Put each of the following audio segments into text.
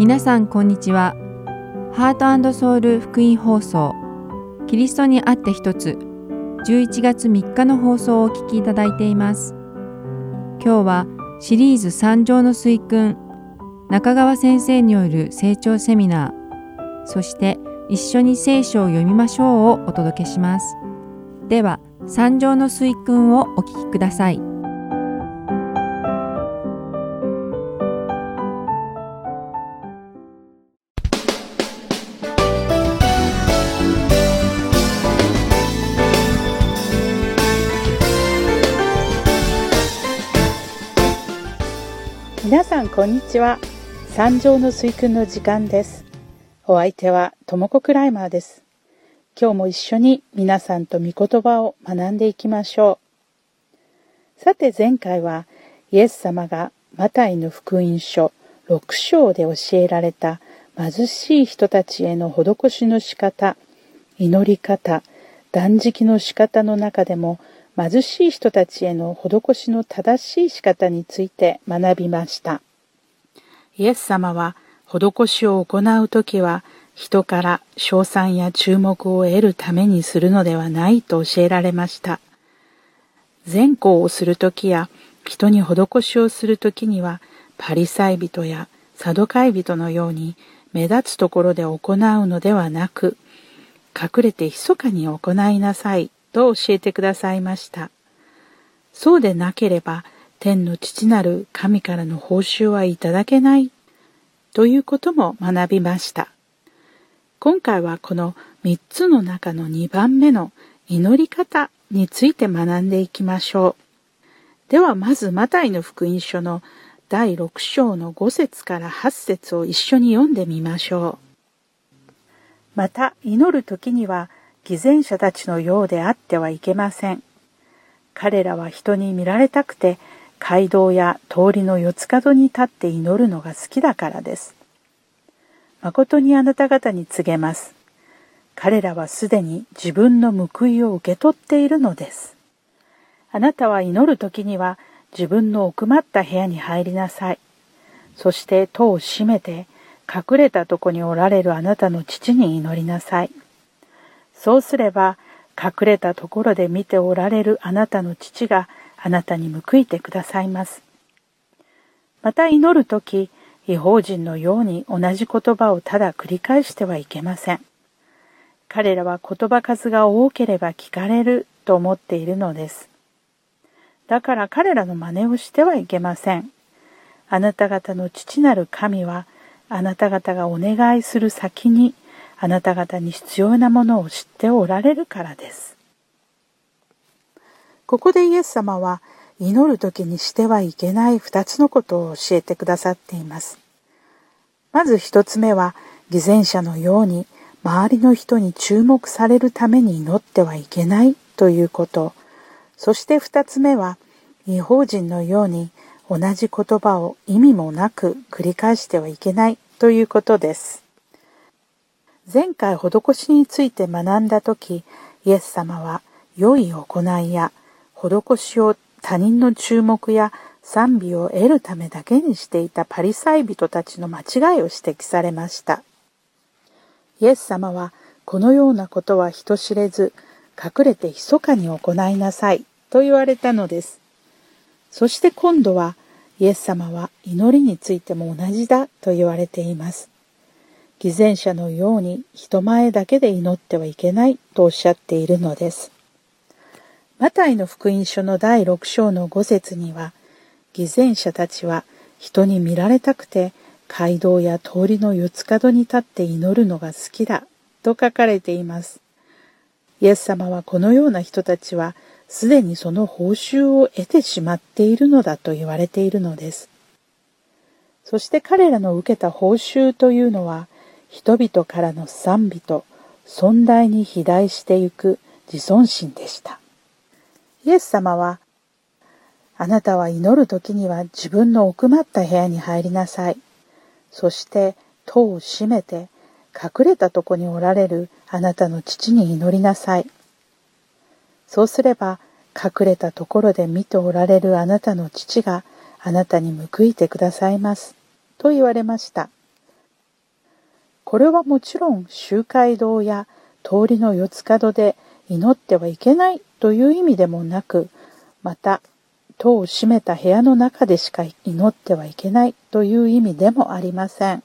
皆さんこんにちは。ハートソウル福音放送キリストにあって一つ11月3日の放送をお聞きいただいています。今日はシリーズ三条の水訓中川先生による成長セミナーそして一緒に聖書を読みましょうをお届けします。では三条の水訓をお聞きください。こんにちは。三条の水訓の時間です。お相手はともこクライマーです。今日も一緒に皆さんと御言葉を学んでいきましょう。さて前回はイエス様がマタイの福音書6章で教えられた貧しい人たちへの施しの仕方祈り方断食の仕方の中でも貧しい人たちへの施しの正しい仕方について学びました。イエス様は施しを行うときは人から賞賛や注目を得るためにするのではないと教えられました。善行をするときや人に施しをするときにはパリサイ人やサドカイ人のように目立つところで行うのではなく隠れて密かに行いなさいと教えてくださいました。そうでなければ天の父なる神からの報酬はいただけないということも学びました。今回はこの3つの中の2番目の祈り方について学んでいきましょう。ではまずマタイの福音書の第6章の5節から8節を一緒に読んでみましょう。また祈る時には偽善者たちのようであってはいけません。彼らは人に見られたくて街道や通りの四つ角に立って祈るのが好きだからです。誠にあなた方に告げます。彼らはすでに自分の報いを受け取っているのです。あなたは祈る時には自分の奥まった部屋に入りなさい。そして戸を閉めて隠れたとこにおられるあなたの父に祈りなさい。そうすれば隠れたところで見ておられるあなたの父があなたに報いてくださいます。また祈るとき、違法人のように同じ言葉をただ繰り返してはいけません。彼らは言葉数が多ければ聞かれると思っているのです。だから彼らの真似をしてはいけません。あなた方の父なる神は、あなた方がお願いする先にあなた方に必要なものを知っておられるからです。ここでイエス様は祈る時にしてはいけない二つのことを教えてくださっています。まず一つ目は偽善者のように周りの人に注目されるために祈ってはいけないということ。そして二つ目は違法人のように同じ言葉を意味もなく繰り返してはいけないということです。前回施しについて学んだ時イエス様は良い行いや施しを他人の注目や賛美を得るためだけにしていたパリサイ人たちの間違いを指摘されました。イエス様はこのようなことは人知れず隠れて密かに行いなさいと言われたのです。そして今度はイエス様は祈りについても同じだと言われています。偽善者のように人前だけで祈ってはいけないとおっしゃっているのです。マタイの福音書の第6章の5節には、偽善者たちは人に見られたくて街道や通りの四つ角に立って祈るのが好きだと書かれています。イエス様はこのような人たちはすでにその報酬を得てしまっているのだと言われているのです。そして彼らの受けた報酬というのは人々からの賛美と尊大に肥大してゆく自尊心でした。イエス様は、あなたは祈る時には自分の奥まった部屋に入りなさい。そして戸を閉めて隠れたとこにおられるあなたの父に祈りなさい。そうすれば隠れたところで見ておられるあなたの父があなたに報いてくださいます。と言われました。これはもちろん集会堂や通りの四つ角で祈ってはいけないという意味でもなく、また戸を閉めた部屋の中でしか祈ってはいけないという意味でもありません。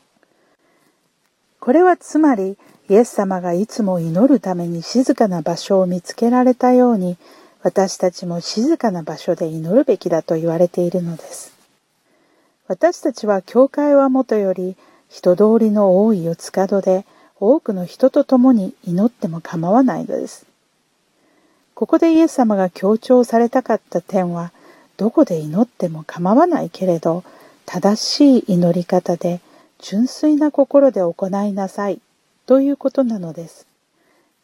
これはつまりイエス様がいつも祈るために静かな場所を見つけられたように私たちも静かな場所で祈るべきだと言われているのです。私たちは教会はもとより人通りの多い四つ角で多くの人と共に祈っても構わないのです。ここでイエス様が強調されたかった点はどこで祈っても構わないけれど正しい祈り方で純粋な心で行いなさいということなのです。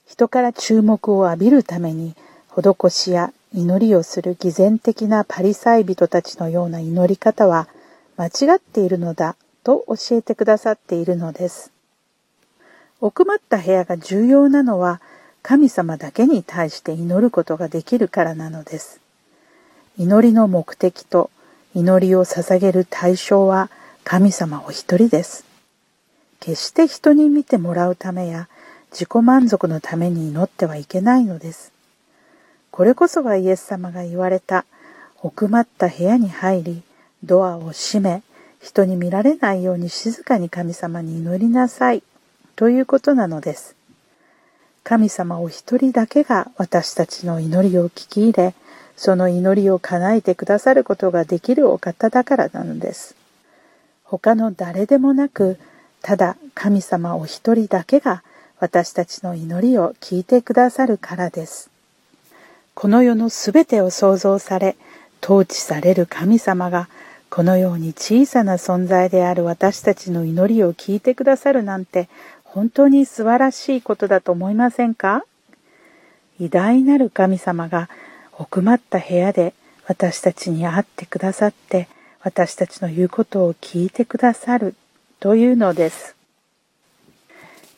人から注目を浴びるために施しや祈りをする偽善的なパリサイ人たちのような祈り方は間違っているのだと教えてくださっているのです。奥まった部屋が重要なのは神様だけに対して祈ることができるからなのです。祈りの目的と祈りを捧げる対象は神様お一人です。決して人に見てもらうためや自己満足のために祈ってはいけないのです。これこそがイエス様が言われた奥まった部屋に入りドアを閉め人に見られないように静かに神様に祈りなさいということなのです。神様お一人だけが私たちの祈りを聞き入れその祈りを叶えてくださることができるお方だからなのです。他の誰でもなくただ神様お一人だけが私たちの祈りを聞いてくださるからです。この世のすべてを創造され、統治される神様が、このように小さな存在である私たちの祈りを聞いてくださるなんて、本当に素晴らしいことだと思いませんか？偉大なる神様が奥まった部屋で私たちに会ってくださって、私たちの言うことを聞いてくださるというのです。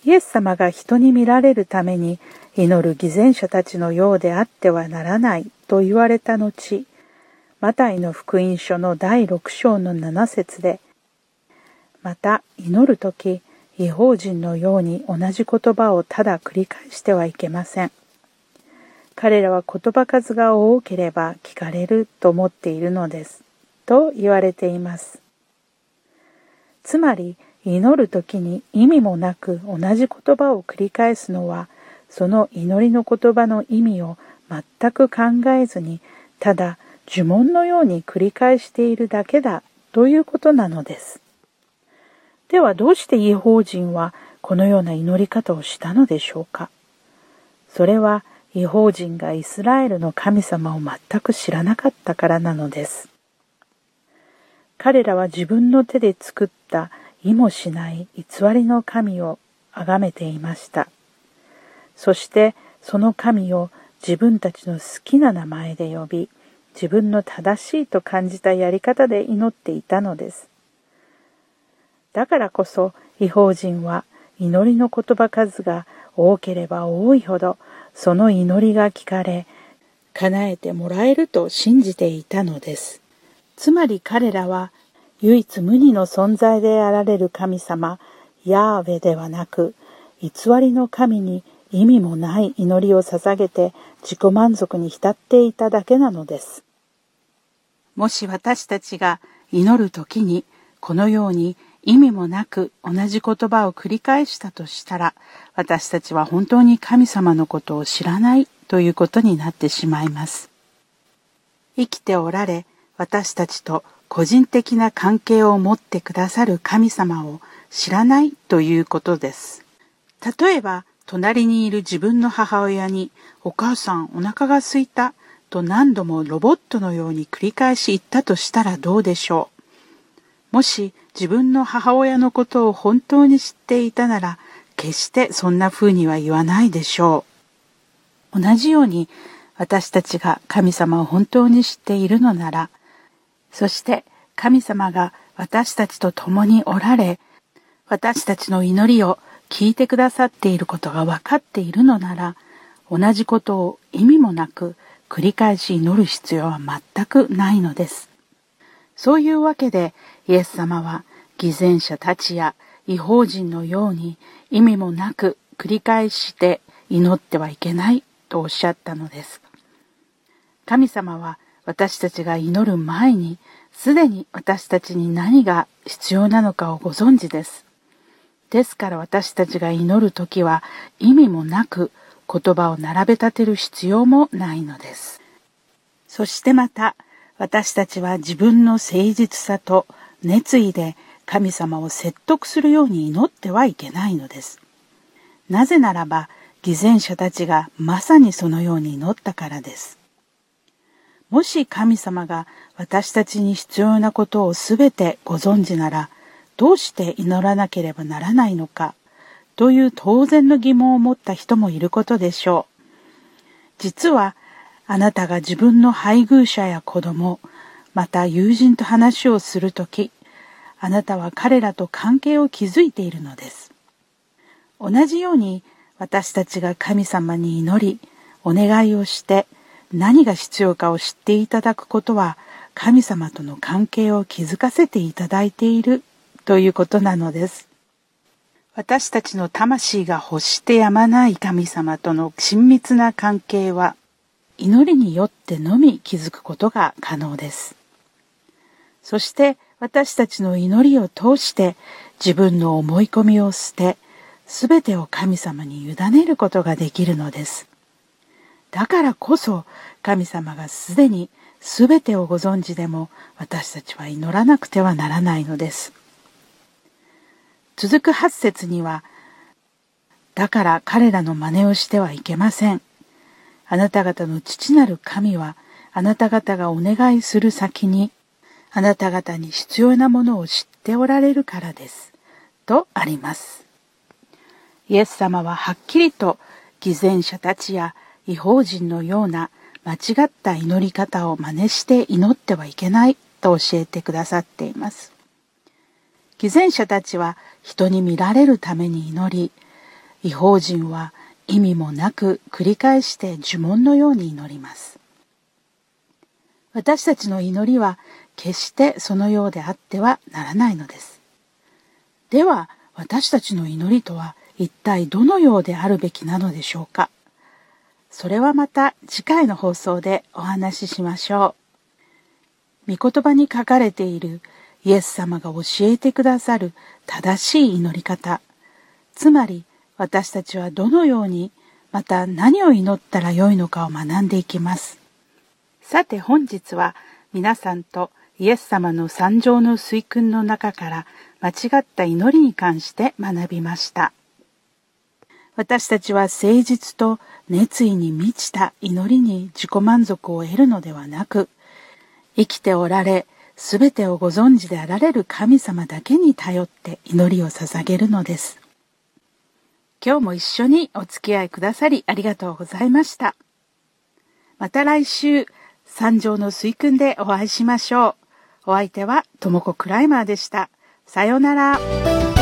イエス様が人に見られるために祈る偽善者たちのようであってはならないと言われた後、マタイの福音書の第6章の7節で、また祈る時、違法人のように同じ言葉をただ繰り返してはいけません。彼らは言葉数が多ければ聞かれると思っているのです。と言われています。つまり、祈る時に意味もなく同じ言葉を繰り返すのは、その祈りの言葉の意味を全く考えずに、ただ呪文のように繰り返しているだけだということなのです。ではどうして違法人はこのような祈り方をしたのでしょうかそれは違法人がイスラエルの神様を全く知らなかったからなのです。彼らは自分の手で作った意もしない偽りの神を崇めていました。そしてその神を自分たちの好きな名前で呼び、自分の正しいと感じたやり方で祈っていたのです。だからこそ違法人は祈りの言葉数が多ければ多いほどその祈りが聞かれ叶えてもらえると信じていたのです。つまり彼らは唯一無二の存在であられる神様、ヤーヴェではなく、偽りの神に意味もない祈りを捧げて自己満足に浸っていただけなのです。もし私たちが祈る時にこのように意味もなく同じ言葉を繰り返したとしたら、私たちは本当に神様のことを知らないということになってしまいます。生きておられ、私たちと個人的な関係を持ってくださる神様を知らないということです。例えば、隣にいる自分の母親に、お母さんお腹が空いたと何度もロボットのように繰り返し言ったとしたらどうでしょう。もし自分の母親のことを本当に知っていたなら、決してそんな風には言わないでしょう。同じように私たちが神様を本当に知っているのなら、そして神様が私たちと共におられ、私たちの祈りを聞いてくださっていることが分かっているのなら、同じことを意味もなく繰り返し祈る必要は全くないのです。そういうわけで、イエス様は偽善者たちや違法人のように意味もなく繰り返して祈ってはいけないとおっしゃったのです。神様は私たちが祈る前にすでに私たちに何が必要なのかをご存知です。ですから私たちが祈る時は意味もなく言葉を並べ立てる必要もないのです。そしてまた私たちは自分の誠実さと熱意で神様を説得するように祈ってはいけないのです。なぜならば偽善者たちがまさにそのように祈ったからです。もし神様が私たちに必要なことをすべてご存知ならどうして祈らなければならないのかという当然の疑問を持った人もいることでしょう。実はあなたが自分の配偶者や子供、また友人と話をするとき、あなたは彼らと関係を築いているのです。同じように私たちが神様に祈り、お願いをして何が必要かを知っていただくことは神様との関係を築かせていただいているということなのです。私たちの魂が欲してやまない神様との親密な関係は祈りによってのみ気づくことが可能です。そして私たちの祈りを通して自分の思い込みを捨て、すべてを神様に委ねることができるのです。だからこそ神様がすでにすべてをご存知でも私たちは祈らなくてはならないのです。続く8節には、だから彼らの真似をしてはいけません。あなた方の父なる神は、あなた方がお願いする先に、あなた方に必要なものを知っておられるからです。とあります。イエス様ははっきりと偽善者たちや違法人のような間違った祈り方を真似して祈ってはいけないと教えてくださっています。偽善者たちは人に見られるために祈り、違法人は意味もなく繰り返して呪文のように祈ります。私たちの祈りは決してそのようであってはならないのです。では私たちの祈りとは一体どのようであるべきなのでしょうかそれはまた次回の放送でお話ししましょう。御言葉に書かれているイエス様が教えてくださる正しい祈り方、つまり私たちはどのようにまた何を祈ったらよいのかを学んでいきます。さて本日は皆さんとイエス様の三条の水訓の中から間違った祈りに関して学びました。私たちは誠実と熱意に満ちた祈りに自己満足を得るのではなく、生きておられ、すべてをご存知であられる神様だけに頼って祈りを捧げるのです。今日も一緒にお付き合いくださりありがとうございました。また来週、三条の水訓でお会いしましょう。お相手は、ともこクライマーでした。さようなら。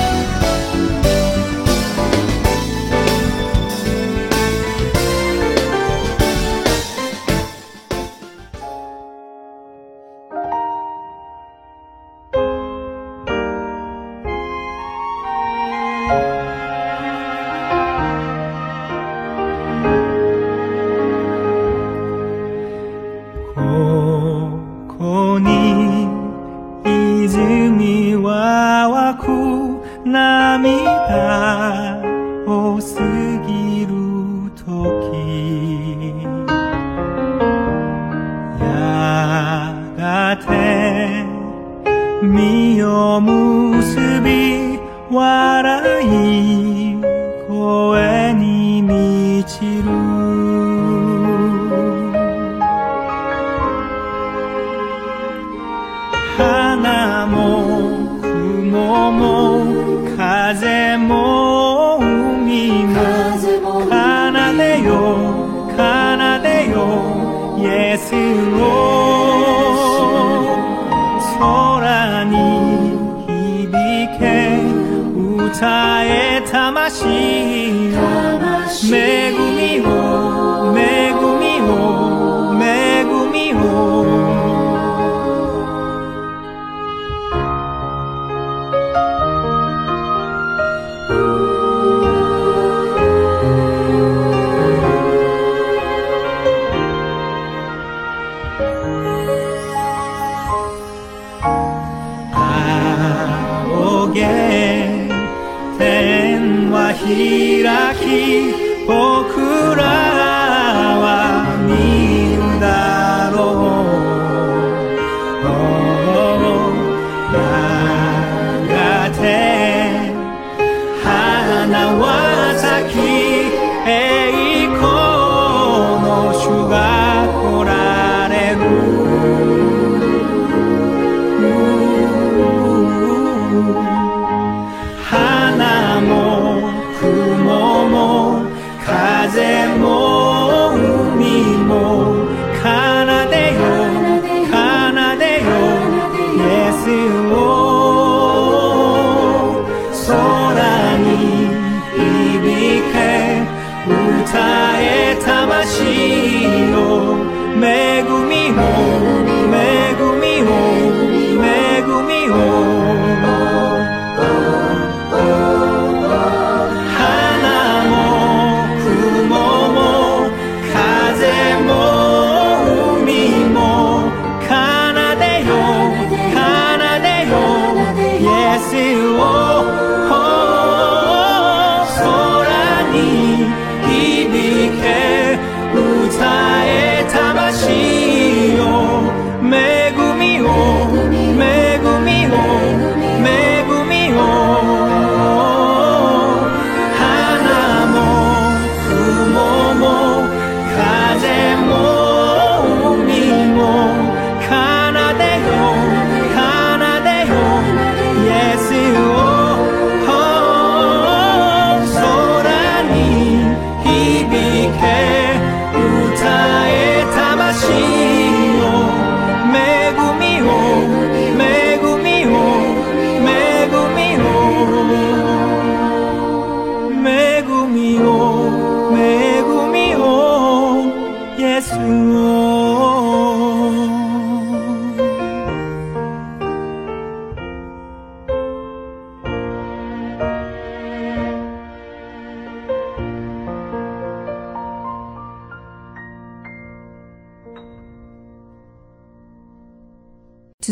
青天は開き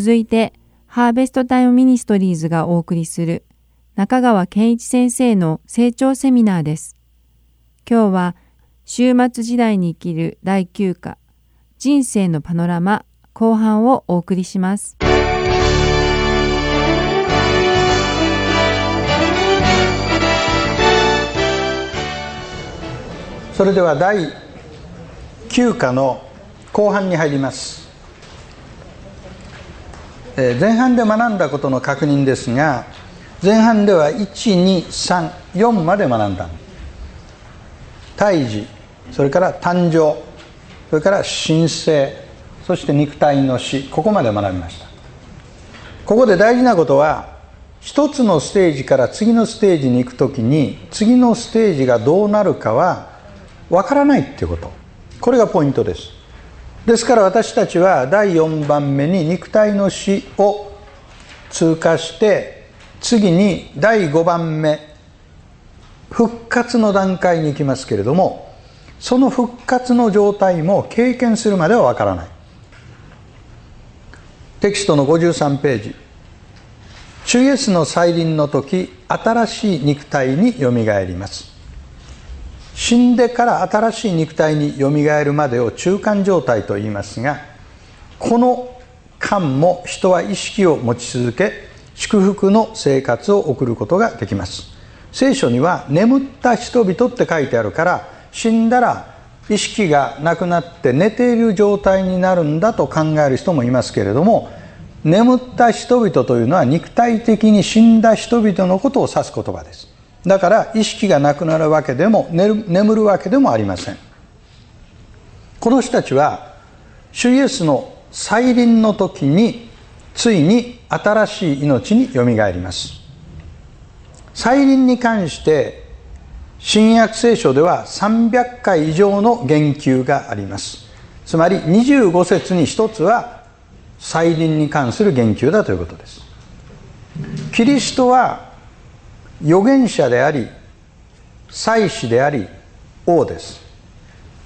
続いて、ハーベストタイムミニストリーズがお送りする中川健一先生の成長セミナーです。今日は、終末時代に生きる第9課、人生のパノラマ後半をお送りします。それでは第9課の後半に入ります前半で学んだことの確認ですが前半では1234まで学んだ。胎児それから誕生それから神聖そして肉体の死ここまで学びました。ここで大事なことは一つのステージから次のステージに行く時に次のステージがどうなるかはわからないっていうこと。これがポイントです。ですから私たちは第4番目に肉体の死を通過して次に第5番目復活の段階に行きますけれどもその復活の状態も経験するまではわからない。テキストの53ページ。主イエスの再臨の時新しい肉体によみがえります。死んでから新しい肉体によみがえるまでを中間状態と言いますがこの間も人は意識を持ち続け祝福の生活を送ることができます。聖書には眠った人々って書いてあるから死んだら意識がなくなって寝ている状態になるんだと考える人もいますけれども眠った人々というのは肉体的に死んだ人々のことを指す言葉です。だから意識がなくなるわけでも眠るわけでもありません。この人たちは主イエスの再臨の時についに新しい命によみがえります。再臨に関して新約聖書では300回以上の言及があります。つまり25節に一つは再臨に関する言及だということです。キリストは預言者であり祭司であり王です。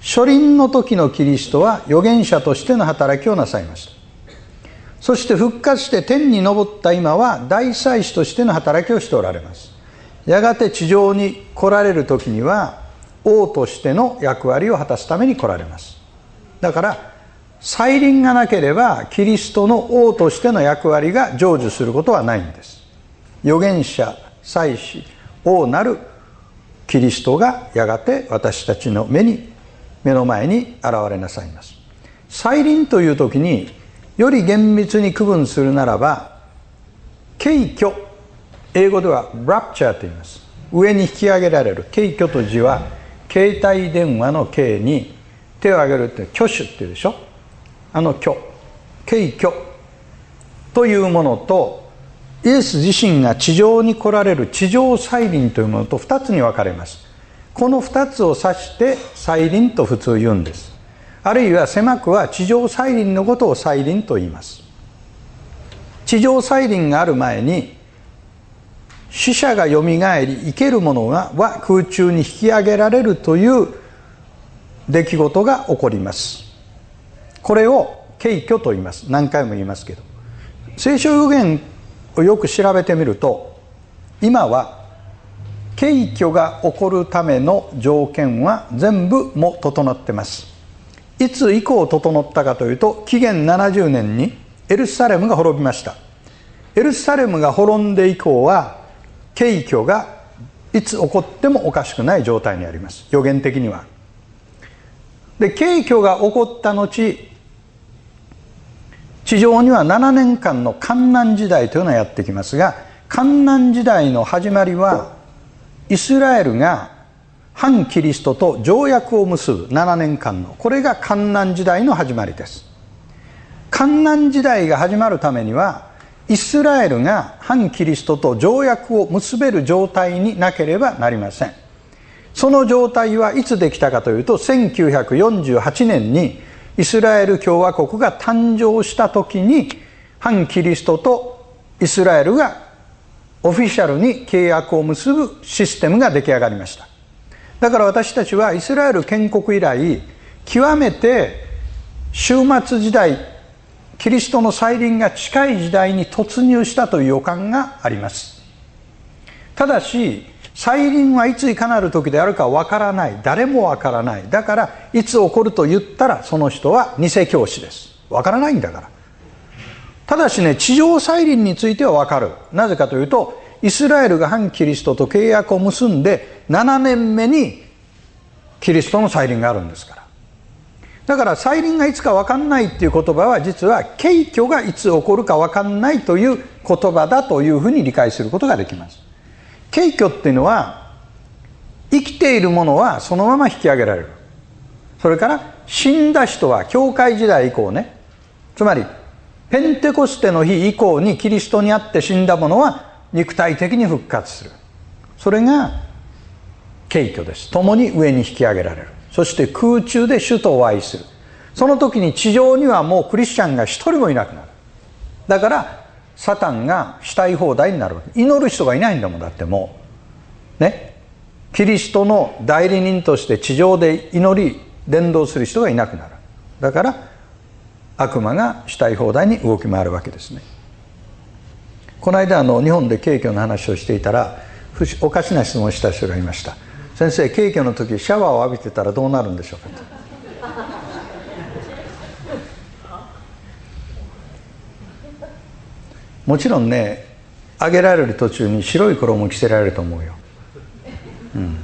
初臨の時のキリストは預言者としての働きをなさいました。そして復活して天に昇った今は大祭司としての働きをしておられます。やがて地上に来られる時には王としての役割を果たすために来られます。だから再臨がなければキリストの王としての役割が成就することはないんです。預言者祭司王なるキリストがやがて私たちの目に目の前に現れなさいます。再臨という時により厳密に区分するならば敬虚英語ではラプチャーと言います。上に引き上げられる敬虚と字は携帯電話の敬に手を挙げるって挙手っていうでしょ？あの虚敬虚というものとイエス自身が地上に来られる地上再臨というものと2つに分かれます。この2つを指して再臨と普通言うんです。あるいは狭くは地上再臨のことを再臨と言います。地上再臨がある前に死者がよみがえり生けるものがは空中に引き上げられるという出来事が起こります。これを敬虚と言います。何回も言いますけど。聖書予言よく調べてみると今は敬虚が起こるための条件は全部も整ってます。いつ以降整ったかというと紀元70年にエルサレムが滅びました。エルサレムが滅んで以降は敬虚がいつ起こってもおかしくない状態にあります。予言的には。で敬虚が起こった後地上には7年間の観難時代というのがやってきますが観難時代の始まりはイスラエルが反キリストと条約を結ぶ7年間のこれが観難時代の始まりです。観難時代が始まるためにはイスラエルが反キリストと条約を結べる状態になければなりません。その状態はいつできたかというと1948年にイスラエル共和国が誕生した時に反キリストとイスラエルがオフィシャルに契約を結ぶシステムが出来上がりました。だから私たちはイスラエル建国以来極めて終末時代キリストの再臨が近い時代に突入したという予感があります。ただし再臨はいついかなる時であるかわからない。誰もわからない。だからいつ起こると言ったらその人は偽教師です。わからないんだから。ただしね地上再臨についてはわかる。なぜかというとイスラエルが反キリストと契約を結んで7年目にキリストの再臨があるんですから。だから再臨がいつか分かんないっていう言葉は実は敬虚がいつ起こるか分かんないという言葉だというふうに理解することができます。敬虚っていうのは生きているものはそのまま引き上げられる。それから死んだ人は教会時代以降ねつまりペンテコステの日以降にキリストにあって死んだ者は肉体的に復活する。それが敬虚です。共に上に引き上げられる。そして空中で主とお会いする。その時に地上にはもうクリスチャンが一人もいなくなる。だからサタンがしたい放題になるわけ。祈る人がいないんだもんだってもう。ね？キリストの代理人として地上で祈り伝道する人がいなくなる。だから悪魔がしたい放題に動き回るわけですね。この間あの日本で景挙の話をしていたらおかしな質問をした人がいました。先生景挙の時シャワーを浴びてたらどうなるんでしょうかと。もちろんねあげられる途中に白い衣を着せられると思うよ、うん、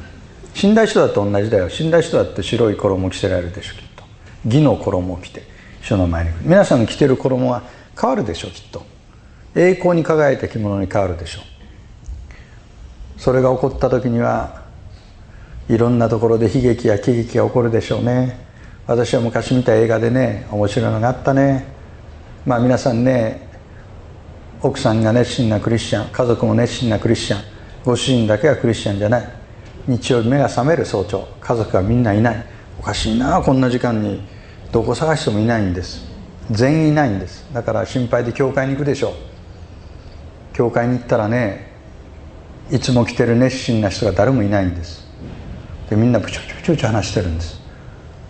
死んだ人だと同じだよ。死んだ人だって白い衣を着せられるでしょきっと。義の衣を着て主の前に。皆さんの着てる衣は変わるでしょきっと。栄光に輝いた着物に変わるでしょ。うそれが起こった時にはいろんなところで悲劇や喜劇が起こるでしょうね。私は昔見た映画でね面白いのがあったね。まあ皆さんね奥さんが熱心なクリスチャン家族も熱心なクリスチャンご主人だけがクリスチャンじゃない。日曜日目が覚める早朝家族がみんないない。おかしいなこんな時間に。どこ探してもいないんです。全員いないんです。だから心配で教会に行くでしょう。教会に行ったらねいつも来てる熱心な人が誰もいないんです。でみんなブチョブチョブチョチョ話してるんです。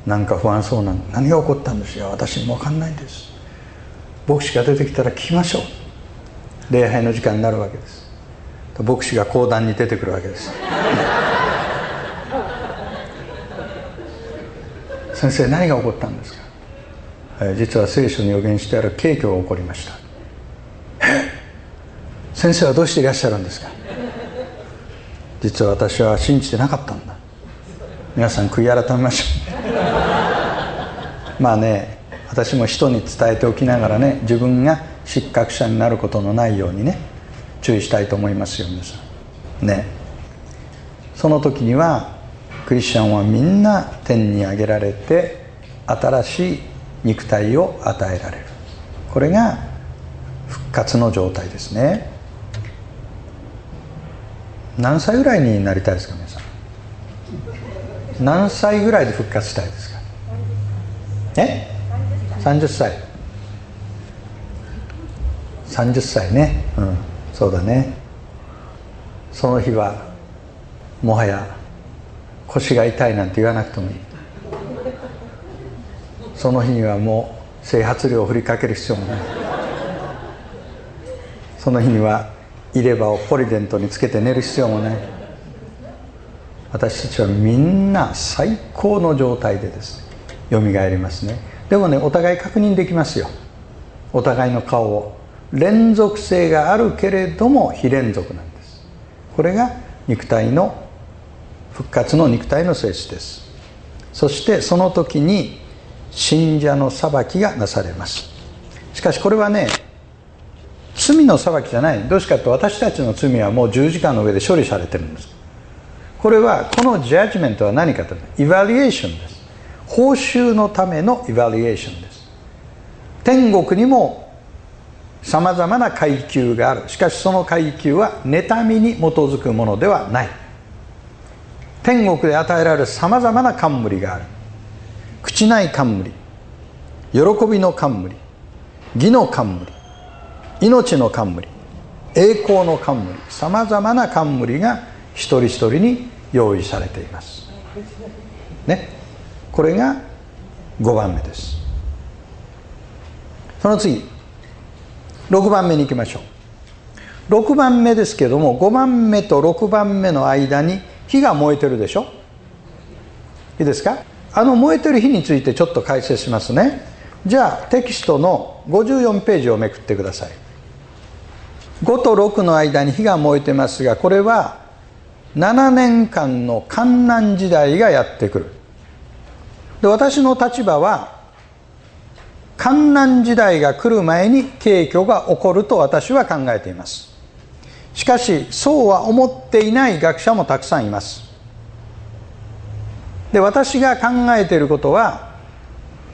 なんか不安そうなの何が起こったんですよ。私も分かんないんです。牧師が出てきたら聞きましょう。礼拝の時間になるわけです。牧師が講談に出てくるわけです。先生何が起こったんですか、えー実は聖書に予言してある景挙が起こりました。先生はどうしていらっしゃるんですか？実は私は信じてなかったんだ。皆さん悔い改めましょう。まあね私も人に伝えておきながらね自分が失格者になることのないようにね注意したいと思いますよ皆さん。ね。その時にはクリスチャンはみんな天に上げられて新しい肉体を与えられる。これが復活の状態ですね。何歳ぐらいになりたいですか皆さん？何歳ぐらいで復活したいですか？え？30歳。30歳ね。うん。そうだね。その日はもはや腰が痛いなんて言わなくてもいい。その日にはもう整髪料を振りかける必要もない。その日には入れ歯をポリデントにつけて寝る必要もない。私たちはみんな最高の状態でです。よみがえりますね。でもねお互い確認できますよ。お互いの顔を。連続性があるけれども非連続なんです。これが肉体の復活の肉体の性質です。そしてその時に信者の裁きがなされます。しかしこれはね罪の裁きじゃない。どうしてかと私たちの罪はもう十字架の上で処理されてるんです。これはこのジャッジメントは何かというとイバリエーションです。報酬のためのイバリエーションです。天国にもさまざまな階級がある。しかしその階級は妬みに基づくものではない。天国で与えられるさまざまな冠がある。口ない冠。喜びの冠。義の冠。命の冠。栄光の冠。さまざまな冠が一人一人に用意されています。ね。これが5番目です。その次。6番目に行きましょう。6番目ですけども5番目と6番目の間に火が燃えてるでしょ。いいですか？あの燃えてる火についてちょっと解説しますね。じゃあテキストの54ページをめくってください。5と6の間に火が燃えてますがこれは7年間の観難時代がやってくる。で私の立場は観難時代が来る前に景挙が起こると私は考えています。しかしそうは思っていない学者もたくさんいます。で私が考えていることは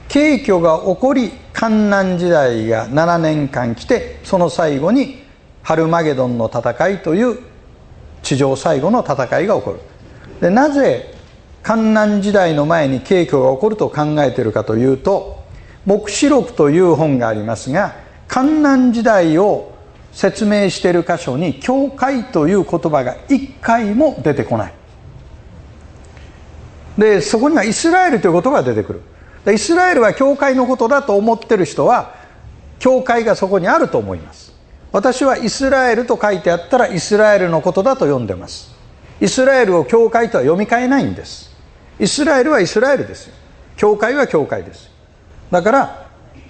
景挙が起こり観難時代が7年間来てその最後にハルマゲドンの戦いという地上最後の戦いが起こる。でなぜ観難時代の前に景挙が起こると考えているかというと黙示録という本がありますが観難時代を説明している箇所に教会という言葉が一回も出てこない。でそこにはイスラエルという言葉が出てくる。でイスラエルは教会のことだと思ってる人は教会がそこにあると思います。私はイスラエルと書いてあったらイスラエルのことだと読んでます。イスラエルを教会とは読み替えないんです。イスラエルはイスラエルです教会は教会です。だから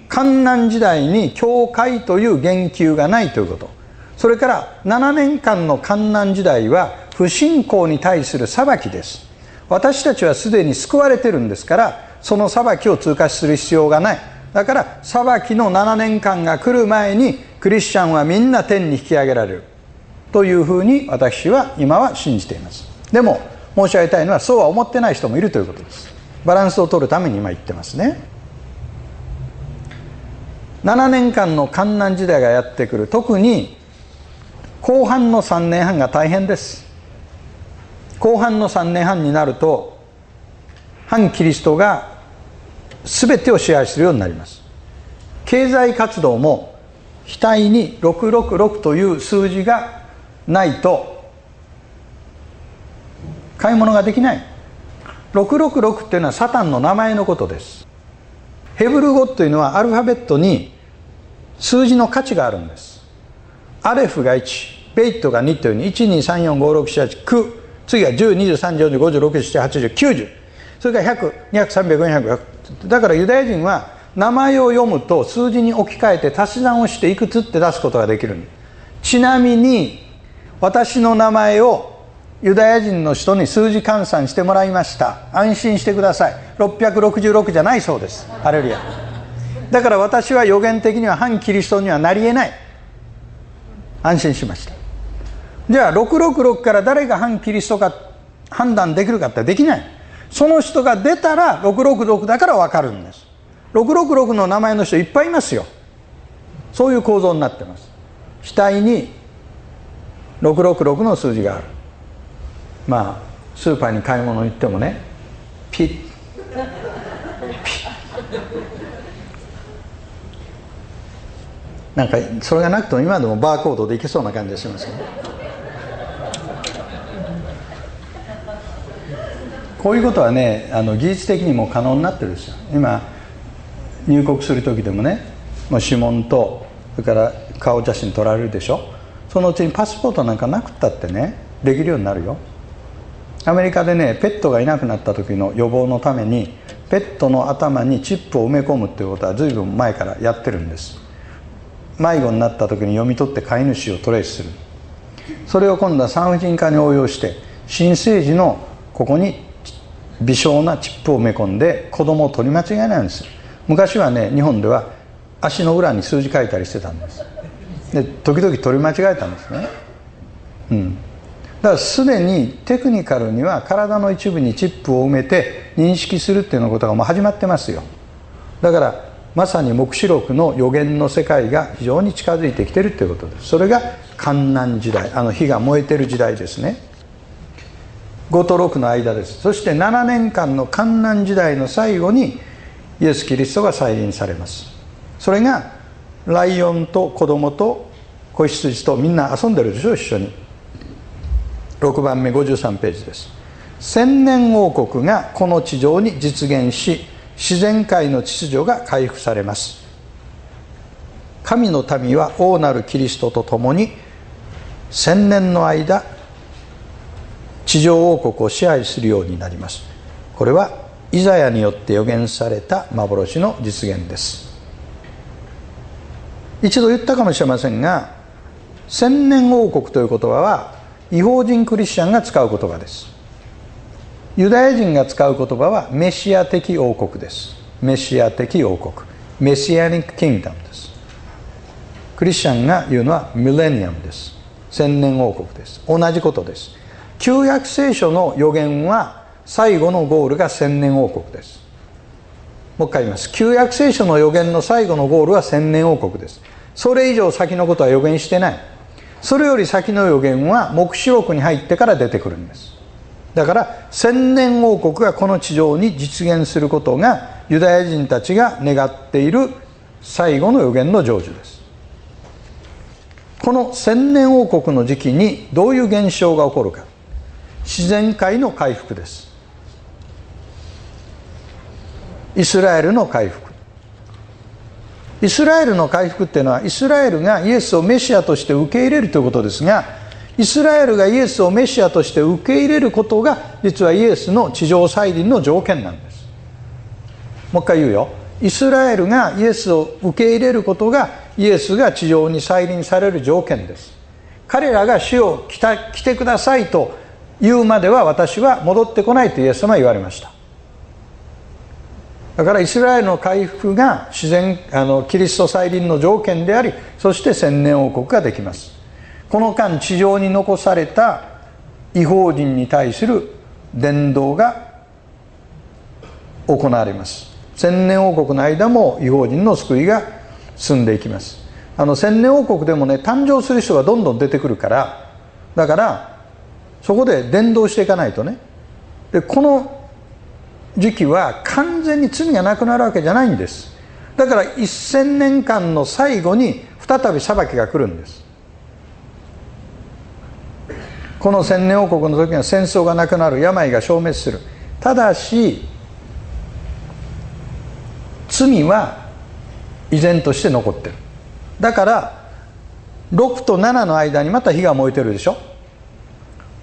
観難時代に教会という言及がないということ。それから7年間の観難時代は不信仰に対する裁きです。私たちはすでに救われてるんですからその裁きを通過する必要がない。だから裁きの7年間が来る前にクリスチャンはみんな天に引き上げられる。というふうに私は今は信じています。でも申し上げたいのはそうは思ってない人もいるということです。バランスを取るために今言ってますね。7年間の観難時代がやってくる。特に後半の3年半が大変です。後半の3年半になると反キリストが全てを支配するようになります。経済活動も額に666という数字がないと買い物ができない。666っていうのはサタンの名前のことです。ヘブル語というのはアルファベットに数字の価値があるんです。アレフが1ペイトが2というように123456789次が10234050607090それから100200300400だからユダヤ人は名前を読むと数字に置き換えて足し算をしていくつって出すことができるちなみに私の名前をユダヤ人の人に数字換算してもらいました。安心してください。666じゃないそうです。ハレルヤ。だから私は予言的には反キリストにはなりえない。安心しました。じゃあ666から誰が反キリストか判断できるかってできない。その人が出たら666だから分かるんです。666の名前の人いっぱいいますよ。そういう構造になってます。額に666の数字がある。まあスーパーに買い物行ってもねピッピッなんかそれがなくても今でもバーコードでいけそうな感じがしますけどこういうことはねあの技術的にも可能になってるんですよ今入国する時でもねもう指紋とそれから顔写真撮られるでしょ。そのうちにパスポートなんかなくったってねできるようになるよ。アメリカでねペットがいなくなった時の予防のためにペットの頭にチップを埋め込むっていうことは随分前からやってるんです。迷子になった時に読み取って飼い主をトレースする。それを今度は産婦人科に応用して新生児のここに微小なチップを埋め込んで子供を取り間違いないんです昔はね日本では足の裏に数字書いたりしてたんです。で時々取り間違えたんですね。うん。だからすでにテクニカルには体の一部にチップを埋めて認識するっていうようなことがもう始まってますよ。だからまさに黙示録の予言の世界が非常に近づいてきてるということです。それが観難時代あの火が燃えてる時代ですね。5と6の間です。そして7年間の観難時代の最後にイエス・キリストが再臨されます。それがライオンと子供と子羊とみんな遊んでるでしょ一緒に。6番目53ページです。千年王国がこの地上に実現し自然界の秩序が回復されます。神の民は王なるキリストと共に千年の間地上王国を支配するようになります。これはイザヤによって予言された幻の実現です。一度言ったかもしれませんが千年王国という言葉は違法人クリスチャンが使う言葉です。ユダヤ人が使う言葉はメシア的王国です。メシア的王国。メシアニック・キングダムです。クリスチャンが言うのはミレニアムです。千年王国です。同じことです。旧約聖書の予言は最後のゴールが千年王国です。もう一回言います。旧約聖書の予言の最後のゴールは千年王国です。それ以上先のことは予言してない。それより先の予言は黙示録に入ってから出てくるんです。だから千年王国がこの地上に実現することがユダヤ人たちが願っている最後の予言の成就です。この千年王国の時期にどういう現象が起こるか。自然界の回復です。イスラエルの回復。イスラエルの回復っていうのはイスラエルがイエスをメシアとして受け入れるということですがイスラエルがイエスをメシアとして受け入れることが実はイエスの地上再臨の条件なんです。もう一回言うよ。イスラエルがイエスを受け入れることがイエスが地上に再臨される条件です。彼らが主を来た来てくださいと言うまでは私は戻ってこないとイエス様は言われました。だからイスラエルの回復が自然あのキリスト再臨の条件でありそして千年王国ができます。この間地上に残された違法人に対する伝道が行われます。千年王国の間も違法人の救いが進んでいきます。あの千年王国でもね誕生する人がどんどん出てくるからだからそこで伝道していかないとね。でこの時期は完全に罪がなくなるわけじゃないんです。だから1000年間の最後に再び裁きが来るんです。この千年王国の時には戦争がなくなる病が消滅する。ただし罪は依然として残ってる。だから6と7の間にまた火が燃えてるでしょ。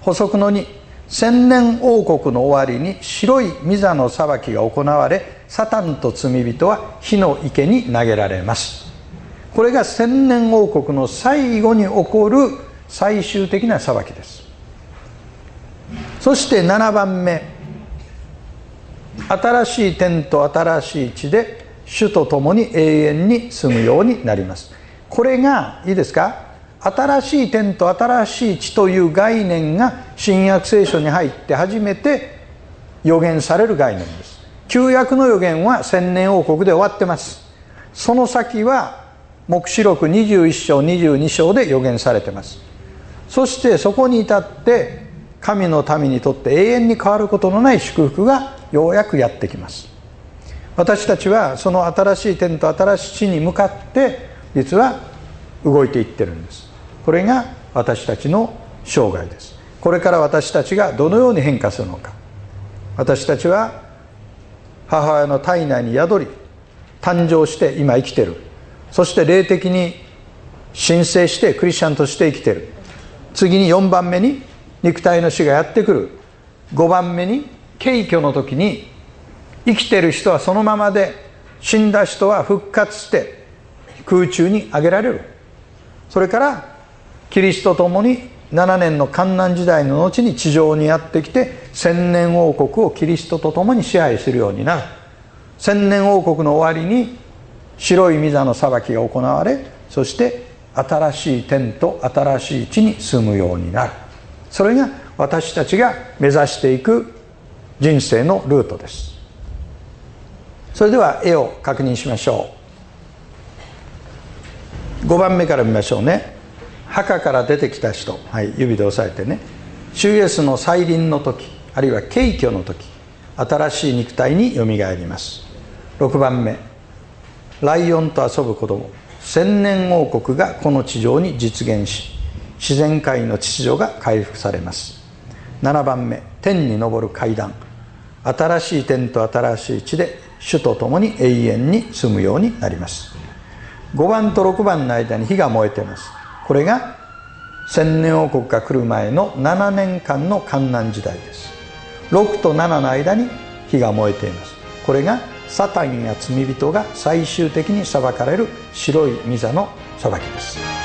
補足の2千年王国の終わりに白い御座の裁きが行われサタンと罪人は火の池に投げられます。これが千年王国の最後に起こる最終的な裁きです。そして7番目。新しい天と新しい地で主と共に永遠に住むようになります。これがいいですか？新しい天と新しい地という概念が新約聖書に入って初めて予言される概念です。旧約の予言は千年王国で終わってます。その先は黙示録21章22章で予言されてます。そしてそこに至って神の民にとって永遠に変わることのない祝福がようやくやってきます。私たちはその新しい天と新しい地に向かって実は動いていってるんです。これが私たちの生涯です。これから私たちがどのように変化するのか。私たちは母親の体内に宿り誕生して今生きてる。そして霊的に申請してクリスチャンとして生きてる。次に4番目に肉体の死がやってくる。5番目に敬虚の時に生きてる人はそのままで死んだ人は復活して空中に上げられる。それからキリストと共に7年の観難時代の後に地上にやってきて千年王国をキリストと共に支配するようになる。千年王国の終わりに白い御座の裁きが行われそして新しい天と新しい地に住むようになる。それが私たちが目指していく人生のルートです。それでは絵を確認しましょう。5番目から見ましょうね。墓から出てきた人、はい、指で押さえてね。主イエスの再臨の時あるいは敬虚の時新しい肉体によみがえります。6番目。ライオンと遊ぶ子供。千年王国がこの地上に実現し自然界の秩序が回復されます。7番目天に昇る階段。新しい天と新しい地で主と共に永遠に住むようになります。5番と6番の間に火が燃えています。これが千年王国が来る前の7年間の観難時代です。6と7の間に火が燃えています。これがサタンや罪人が最終的に裁かれる白い御座の裁きです。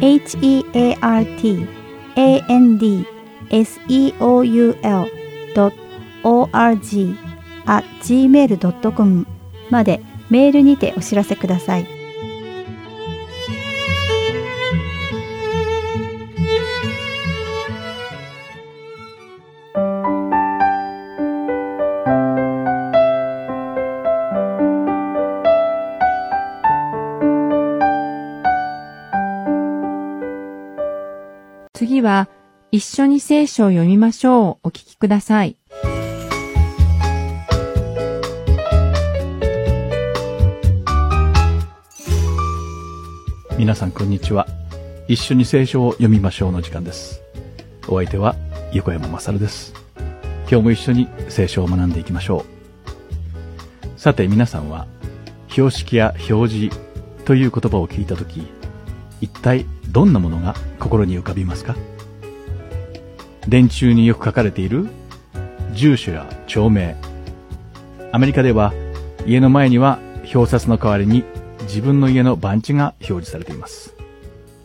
h-e-a-r-t-a-n-d-s-e-o-u-l.org.org.org.gmail.com までメールにてお知らせください。一緒に聖書を読みましょう。お聞きください。皆さんこんにちは。一緒に聖書を読みましょうの時間です。お相手は横山まさるです。今日も一緒に聖書を学んでいきましょう。さて皆さんは標識や表示という言葉を聞いたとき一体どんなものが心に浮かびますか？電柱によく書かれている住所や町名アメリカでは家の前には表札の代わりに自分の家の番地が表示されています。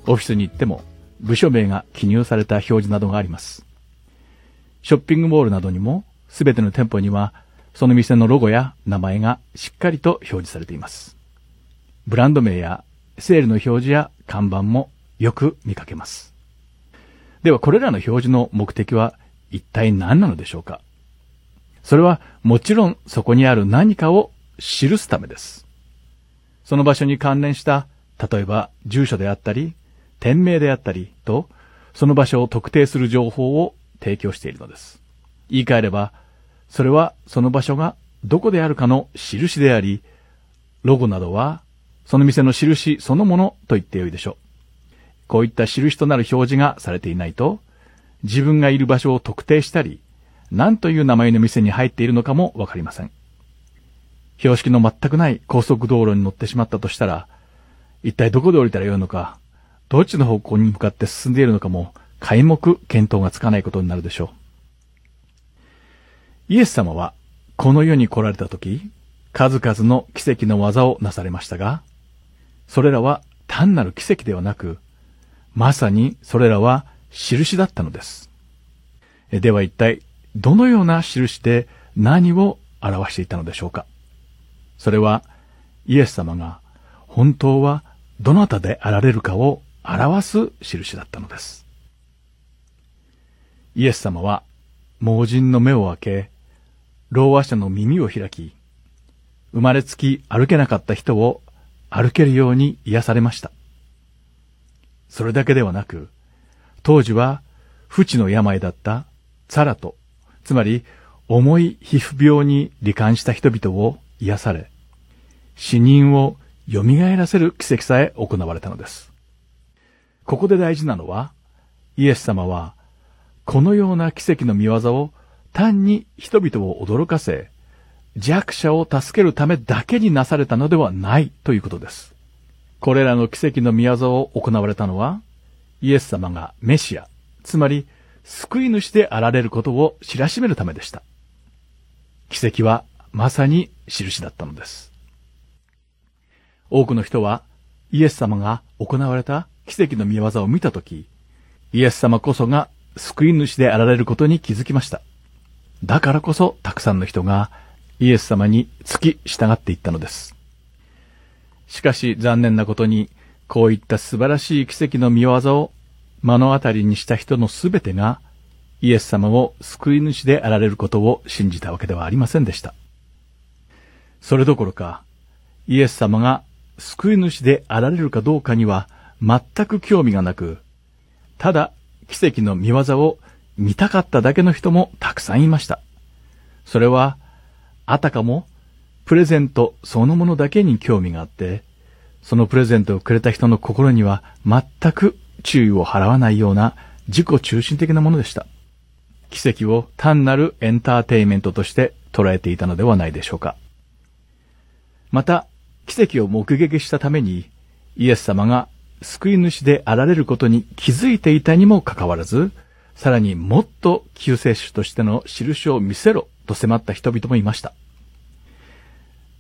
オフィスに行っても部署名が記入された表示などがあります。ショッピングモールなどにも全ての店舗にはその店のロゴや名前がしっかりと表示されています。ブランド名やセールの表示や看板もよく見かけます。ではこれらの表示の目的は一体何なのでしょうか？それはもちろんそこにある何かを記すためです。その場所に関連した、例えば住所であったり、店名であったりと、その場所を特定する情報を提供しているのです。言い換えれば、それはその場所がどこであるかの印であり、ロゴなどはその店の印そのものと言ってよいでしょう。こういった印となる表示がされていないと、自分がいる場所を特定したり、何という名前の店に入っているのかもわかりません。標識の全くない高速道路に乗ってしまったとしたら、一体どこで降りたらよいのか、どっちの方向に向かって進んでいるのかも、皆目見当がつかないことになるでしょう。イエス様は、この世に来られた時、数々の奇跡の技をなされましたが、それらは単なる奇跡ではなく、まさにそれらは印だったのです。では一体、どのような印で何を表していたのでしょうか？それはイエス様が本当はどなたであられるかを表す印だったのです。イエス様は盲人の目を開け、老和者の耳を開き、生まれつき歩けなかった人を歩けるように癒されました。それだけではなく、当時は不治の病だったツァラト、つまり重い皮膚病に罹患した人々を癒され、死人を蘇らせる奇跡さえ行われたのです。ここで大事なのは、イエス様は、このような奇跡の見業を単に人々を驚かせ、弱者を助けるためだけになされたのではないということです。これらの奇跡の見業を行われたのは、イエス様がメシア、つまり救い主であられることを知らしめるためでした。奇跡はまさに印だったのです。多くの人はイエス様が行われた奇跡の見業を見たとき、イエス様こそが救い主であられることに気づきました。だからこそたくさんの人がイエス様に付き従っていったのです。しかし残念なことに、こういった素晴らしい奇跡の見業を目の当たりにした人のすべてがイエス様を救い主であられることを信じたわけではありませんでした。それどころか、イエス様が救い主であられるかどうかには全く興味がなく、ただ奇跡の見業を見たかっただけの人もたくさんいました。それは、あたかもプレゼントそのものだけに興味があって、そのプレゼントをくれた人の心には全く注意を払わないような自己中心的なものでした。奇跡を単なるエンターテイメントとして捉えていたのではないでしょうか。また、奇跡を目撃したために、イエス様が救い主であられることに気づいていたにもかかわらず、さらにもっと救世主としての印を見せろと迫った人々もいました。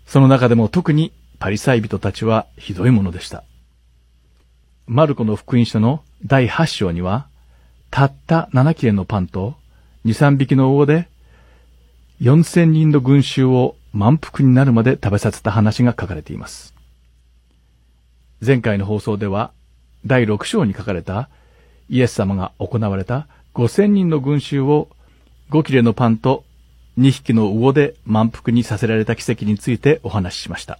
その中でも特にパリサイ人たちはひどいものでした。マルコの福音書の第8章には、たった7切れのパンと2、3匹の魚で、4000人の群衆を満腹になるまで食べさせた話が書かれています。前回の放送では、第6章に書かれたイエス様が行われた5000人の群衆を5切れのパンと2匹の魚で満腹にさせられた奇跡についてお話ししました。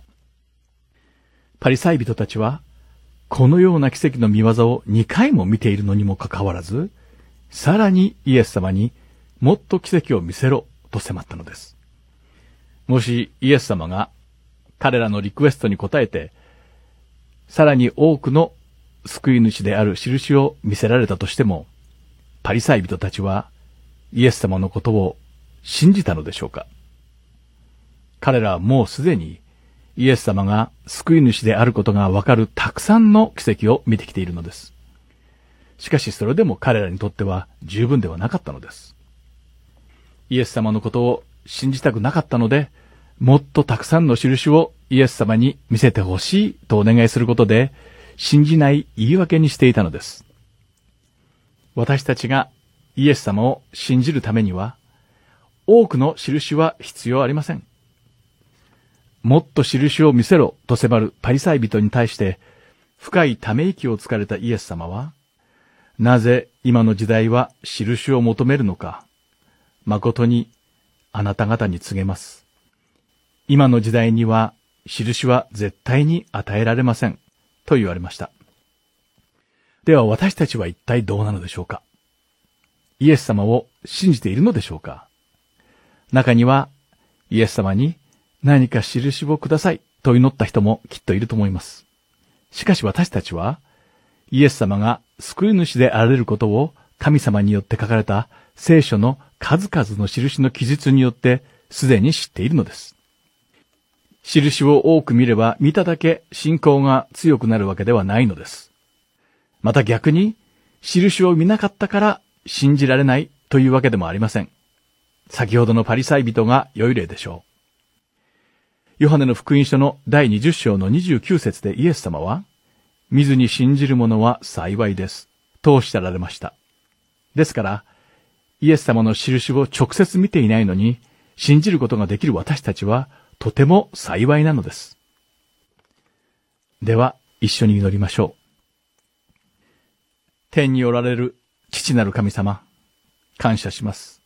パリサイ人たちは、このような奇跡の見業を2回も見ているのにもかかわらず、さらにイエス様にもっと奇跡を見せろと迫ったのです。もしイエス様が彼らのリクエストに応えて、さらに多くの救い主である印を見せられたとしても、パリサイ人たちはイエス様のことを信じたのでしょうか？彼らはもうすでにイエス様が救い主であることがわかるたくさんの奇跡を見てきているのです。しかしそれでも彼らにとっては十分ではなかったのです。イエス様のことを信じたくなかったので、もっとたくさんの印をイエス様に見せてほしいとお願いすることで、信じない言い訳にしていたのです。私たちがイエス様を信じるためには、多くの印は必要ありません。もっと印を見せろと迫るパリサイ人に対して、深いため息をつかれたイエス様は、なぜ今の時代は印を求めるのか、誠にあなた方に告げます。今の時代には印は絶対に与えられません。と言われました。では私たちは一体どうなのでしょうかイエス様を信じているのでしょうか中にはイエス様に何か印をくださいと祈った人もきっといると思います。しかし私たちはイエス様が救い主であられることを神様によって書かれた聖書の数々の印の記述によってすでに知っているのです。印を多く見れば見ただけ信仰が強くなるわけではないのです。また逆に、印を見なかったから信じられないというわけでもありません。先ほどのパリサイ人が良い例でしょう。ヨハネの福音書の第20章の29節でイエス様は、見ずに信じる者は幸いです。とおっしゃられました。ですから、イエス様の印を直接見ていないのに、信じることができる私たちは、とても幸いなのです。では、一緒に祈りましょう。天におられる父なる神様、感謝します。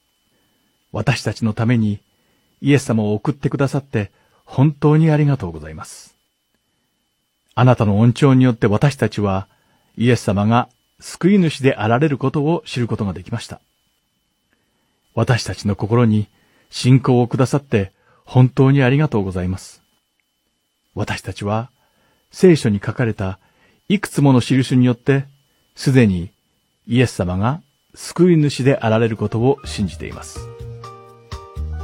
私たちのためにイエス様を送ってくださって本当にありがとうございます。あなたの恩寵によって私たちはイエス様が救い主であられることを知ることができました。私たちの心に信仰をくださって本当にありがとうございます。私たちは聖書に書かれたいくつもの印によってすでにイエス様が救い主であられることを信じています。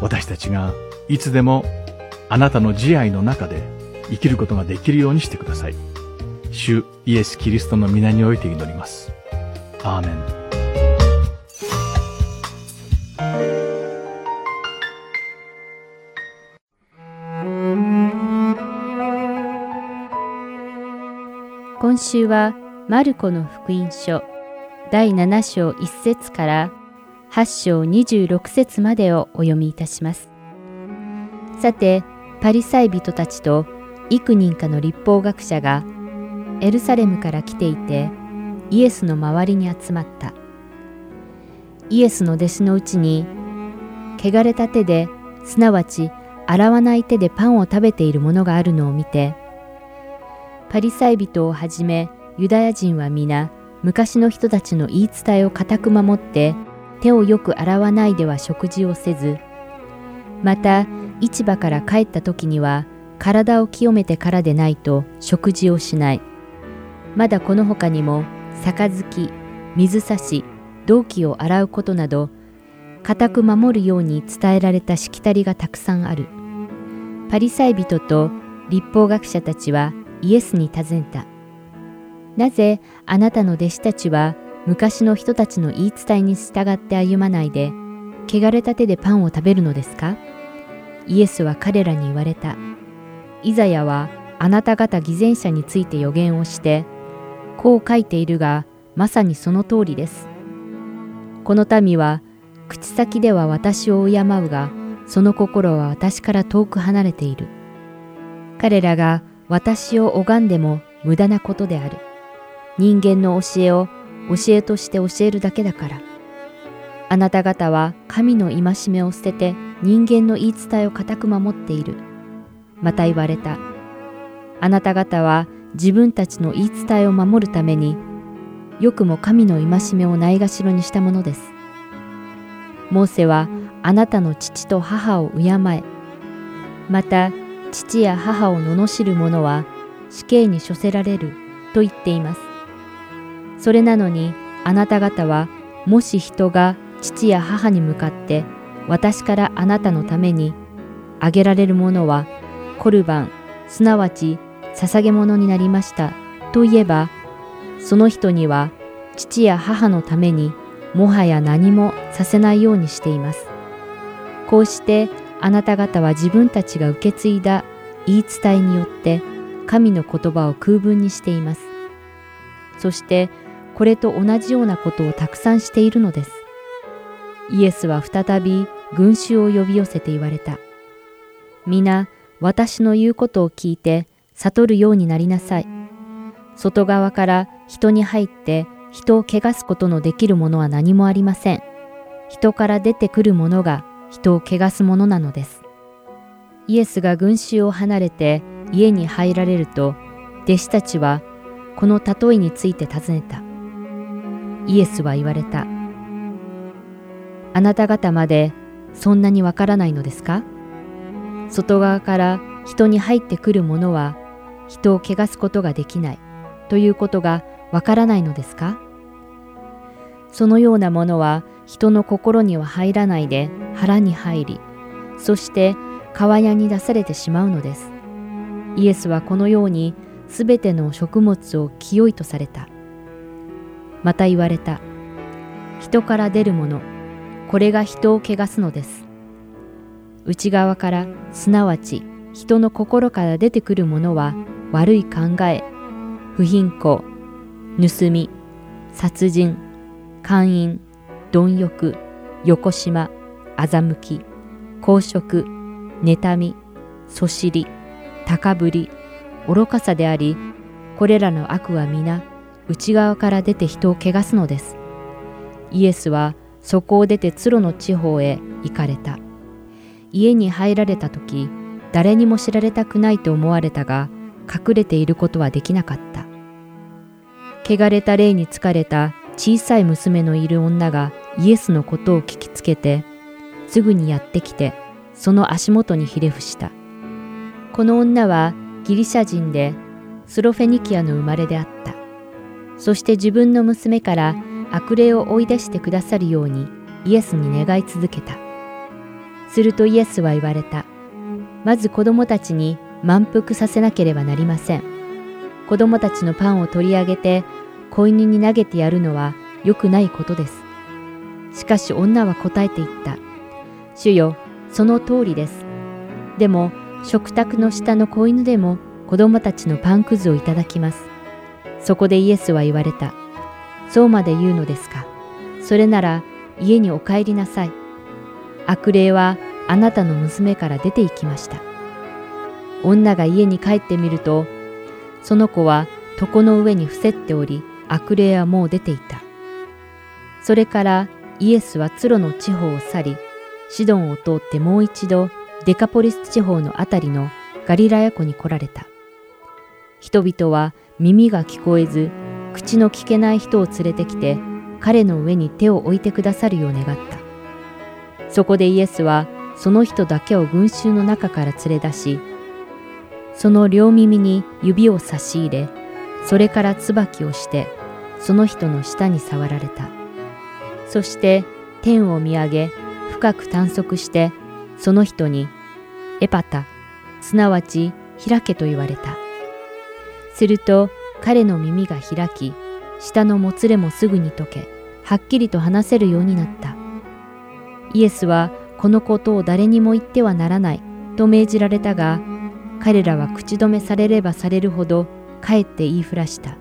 私たちがいつでもあなたの慈愛の中で生きることができるようにしてください。主イエス・キリストの皆において祈ります。アーメン。今週はマルコの福音書第7章1節から8章26節までをお読みいたします。さて、パリサイ人たちと幾人かの立法学者がエルサレムから来ていてイエスの周りに集まった。イエスの弟子のうちに汚れた手ですなわち洗わない手でパンを食べている者があるのを見てパリサイ人をはじめユダヤ人は皆昔の人たちの言い伝えを固く守って手をよく洗わないでは食事をせずまた市場から帰った時には体を清めてからでないと食事をしない。まだこの他にも、杯、水差し、銅器を洗うことなど、固く守るように伝えられたしきたりがたくさんある。パリサイ人と立法学者たちはイエスに尋ねた。なぜあなたの弟子たちは昔の人たちの言い伝えに従って歩まないで、汚れた手でパンを食べるのですか？イエスは彼らに言われた。イザヤはあなた方偽善者について予言をして、こう書いているが、まさにその通りです。この民は、口先では私を敬うが、その心は私から遠く離れている。彼らが私を拝んでも無駄なことである。人間の教えを教えとして教えるだけだから。あなた方は神の戒めを捨てて人間の言い伝えを固く守っている。また言われた。あなた方は自分たちの言い伝えを守るために、よくも神の戒めをないがしろにしたものです。モーセはあなたの父と母を敬え。また、父や母を罵る者は死刑に処せられると言っています。それなのにあなた方はもし人が父や母に向かって私からあなたのためにあげられるものはコルバンすなわち捧げ物になりましたと言えばその人には父や母のためにもはや何もさせないようにしています。こうしてあなた方は自分たちが受け継いだ言い伝えによって神の言葉を空文にしています。そしてこれと同じようなことをたくさんしているのです。イエスは再び群衆を呼び寄せて言われた。皆、私の言うことを聞いて悟るようになりなさい。外側から人に入って人を汚すことのできるものは何もありません。人から出てくるものが人を汚すものなのです。イエスが群衆を離れて家に入られると、弟子たちはこの例えについて尋ねた。イエスは言われた。あなた方までそんなにわからないのですか？外側から人に入ってくるものは人を汚すことができないということがわからないのですか？そのようなものは人の心には入らないで腹に入り、そして川屋に出されてしまうのです。イエスはこのようにすべての食物を清いとされた。また言われた。人から出るもの、これが人を汚すのです。内側から、すなわち人の心から出てくるものは悪い考え、不貧困、盗み、殺人、姦淫、貪欲、横島、欺き、公職、妬み、そしり、高ぶり、愚かさであり、これらの悪は皆、内側から出て人を汚すのです。イエスはそこを出てツロの地方へ行かれた。家に入られた時、誰にも知られたくないと思われたが、隠れていることはできなかった。汚れた霊に疲れた小さい娘のいる女がイエスのことを聞きつけて、すぐにやってきて、その足元にひれ伏した。この女はギリシャ人で、スロフェニキアの生まれであった。そして自分の娘から悪霊を追い出してくださるようにイエスに願い続けた。するとイエスは言われた。まず子供たちに満腹させなければなりません。子供たちのパンを取り上げて子犬に投げてやるのは良くないことです。しかし女は答えて言った。主よ、その通りです。でも食卓の下の子犬でも子供たちのパンくずをいただきます。そこでイエスは言われた。そうまで言うのですか。それなら家にお帰りなさい。悪霊はあなたの娘から出て行きました。女が家に帰ってみると、その子は床の上に伏せっており、悪霊はもう出ていた。それからイエスはツロの地方を去り、シドンを通ってもう一度デカポリス地方のあたりのガリラヤ湖に来られた。人々は耳が聞こえず、口の聞けない人を連れてきて、彼の上に手を置いてくださるよう願った。そこでイエスは、その人だけを群衆の中から連れ出し、その両耳に指を差し入れ、それから椿をして、その人の舌に触られた。そして天を見上げ、深く探索して、その人に、エパタ、すなわち開けと言われた。すると彼の耳が開き、舌のもつれもすぐに解け、はっきりと話せるようになった。イエスはこのことを誰にも言ってはならないと命じられたが、彼らは口止めされればされるほどかえって言いふらした。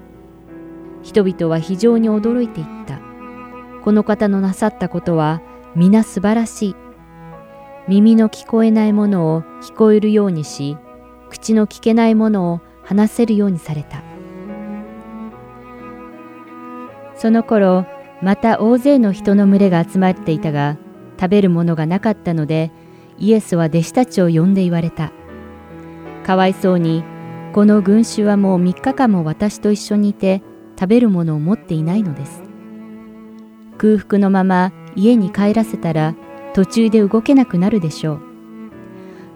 人々は非常に驚いていった。この方のなさったことは皆素晴らしい。耳の聞こえないものを聞こえるようにし、口の聞けないものを話せるようにされた。その頃、また大勢の人の群れが集まっていたが、食べるものがなかったので、イエスは弟子たちを呼んで言われた。かわいそうに、この群衆はもう3日間も私と一緒にいて、食べるものを持っていないのです。空腹のまま家に帰らせたら、途中で動けなくなるでしょう。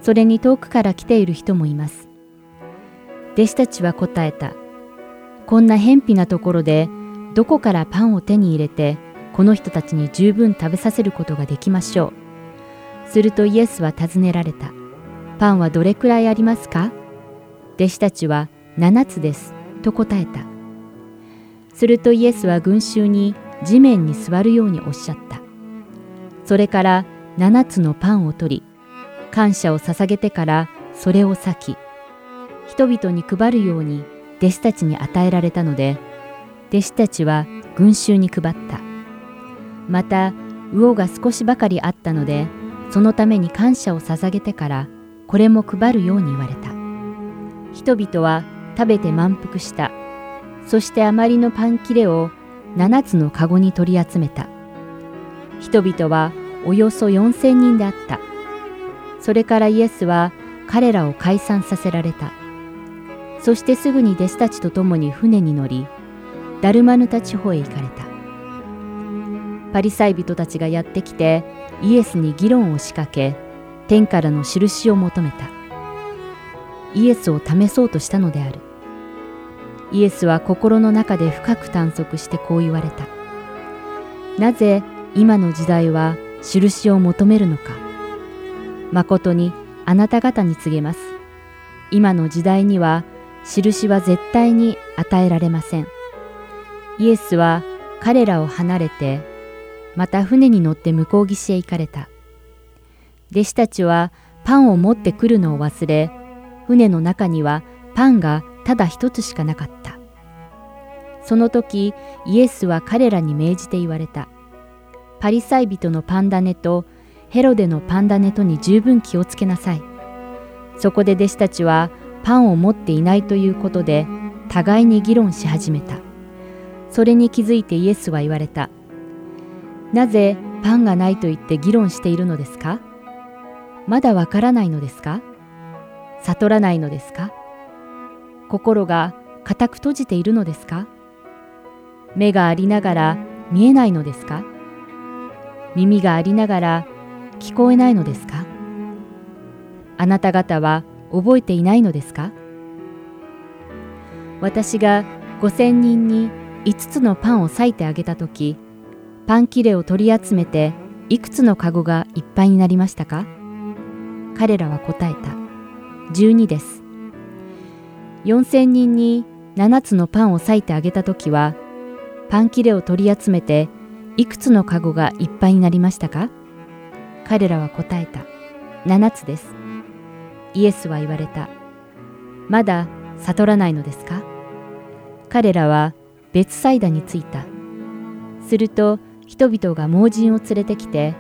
それに遠くから来ている人もいます。弟子たちは答えた。こんな偏僻なところで、どこからパンを手に入れて、この人たちに十分食べさせることができましょう。するとイエスは尋ねられた。パンはどれくらいありますか？弟子たちは7つです。と答えた。するとイエスは群衆に地面に座るようにおっしゃった。それから7つのパンを取り、感謝を捧げてからそれを裂き、人々に配るように弟子たちに与えられたので、弟子たちは群衆に配った。また、魚が少しばかりあったので、そのために感謝を捧げてからこれも配るように言われた。人々は食べて満腹した。そしてあまりのパン切れを7つのかごに取り集めた。人々はおよそ4000人であった。それからイエスは彼らを解散させられた。そしてすぐに弟子たちと共に船に乗り、ダルマヌタ地方へ行かれた。パリサイ人たちがやってきてイエスに議論を仕掛け、天からの印を求めた。イエスを試そうとしたのである。イエスは心の中で深く探索してこう言われた。なぜ今の時代は印を求めるのか。誠にあなた方に告げます。今の時代には印は絶対に与えられません。イエスは彼らを離れて、また船に乗って向こう岸へ行かれた。弟子たちはパンを持ってくるのを忘れ、船の中にはパンがただ一つしかなかった。その時、イエスは彼らに命じて言われた。パリサイ人のパンダネとヘロデのパンダネとに十分気をつけなさい。そこで弟子たちはパンを持っていないということで互いに議論し始めた。それに気づいてイエスは言われた。なぜパンがないと言って議論しているのですか？まだわからないのですか？悟らないのですか？心が固く閉じているのですか？目がありながら見えないのですか？耳がありながら聞こえないのですか？あなた方は覚えていないのですか？私が5000人に5つのパンを裂いてあげたとき、パン切れを取り集めていくつのカゴがいっぱいになりましたか？彼らは答えた。12です。4000人に7つのパンを裂いてあげたときは、パン切れを取り集めていくつのカゴがいっぱいになりましたか？彼らは答えた。7つです。イエスは言われた。まだ悟らないのですか？彼らは別サイダに着いた。すると人々が盲人を連れてきて、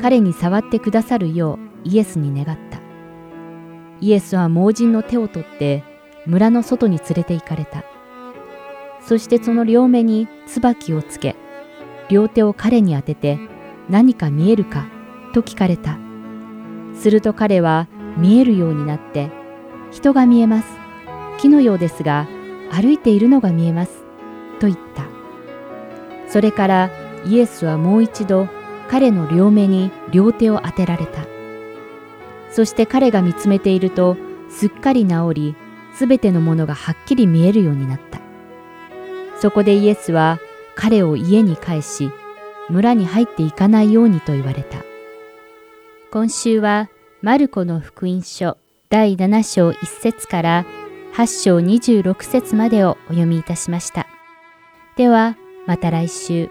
彼に触ってくださるようイエスに願った。イエスは盲人の手を取って村の外に連れて行かれた。そしてその両目に椿をつけ、両手を彼に当てて何か見えるかと聞かれた。すると彼は見えるようになって人が見えます。木のようですが歩いているのが見えます。と言った。それからイエスはもう一度彼の両目に両手を当てられた。そして彼が見つめているとすっかり治りすべてのものがはっきり見えるようになった。そこでイエスは彼を家に返し村に入っていかないようにと言われた。今週はマルコの福音書第7章1節から8章26節までをお読みいたしました。では、また来週。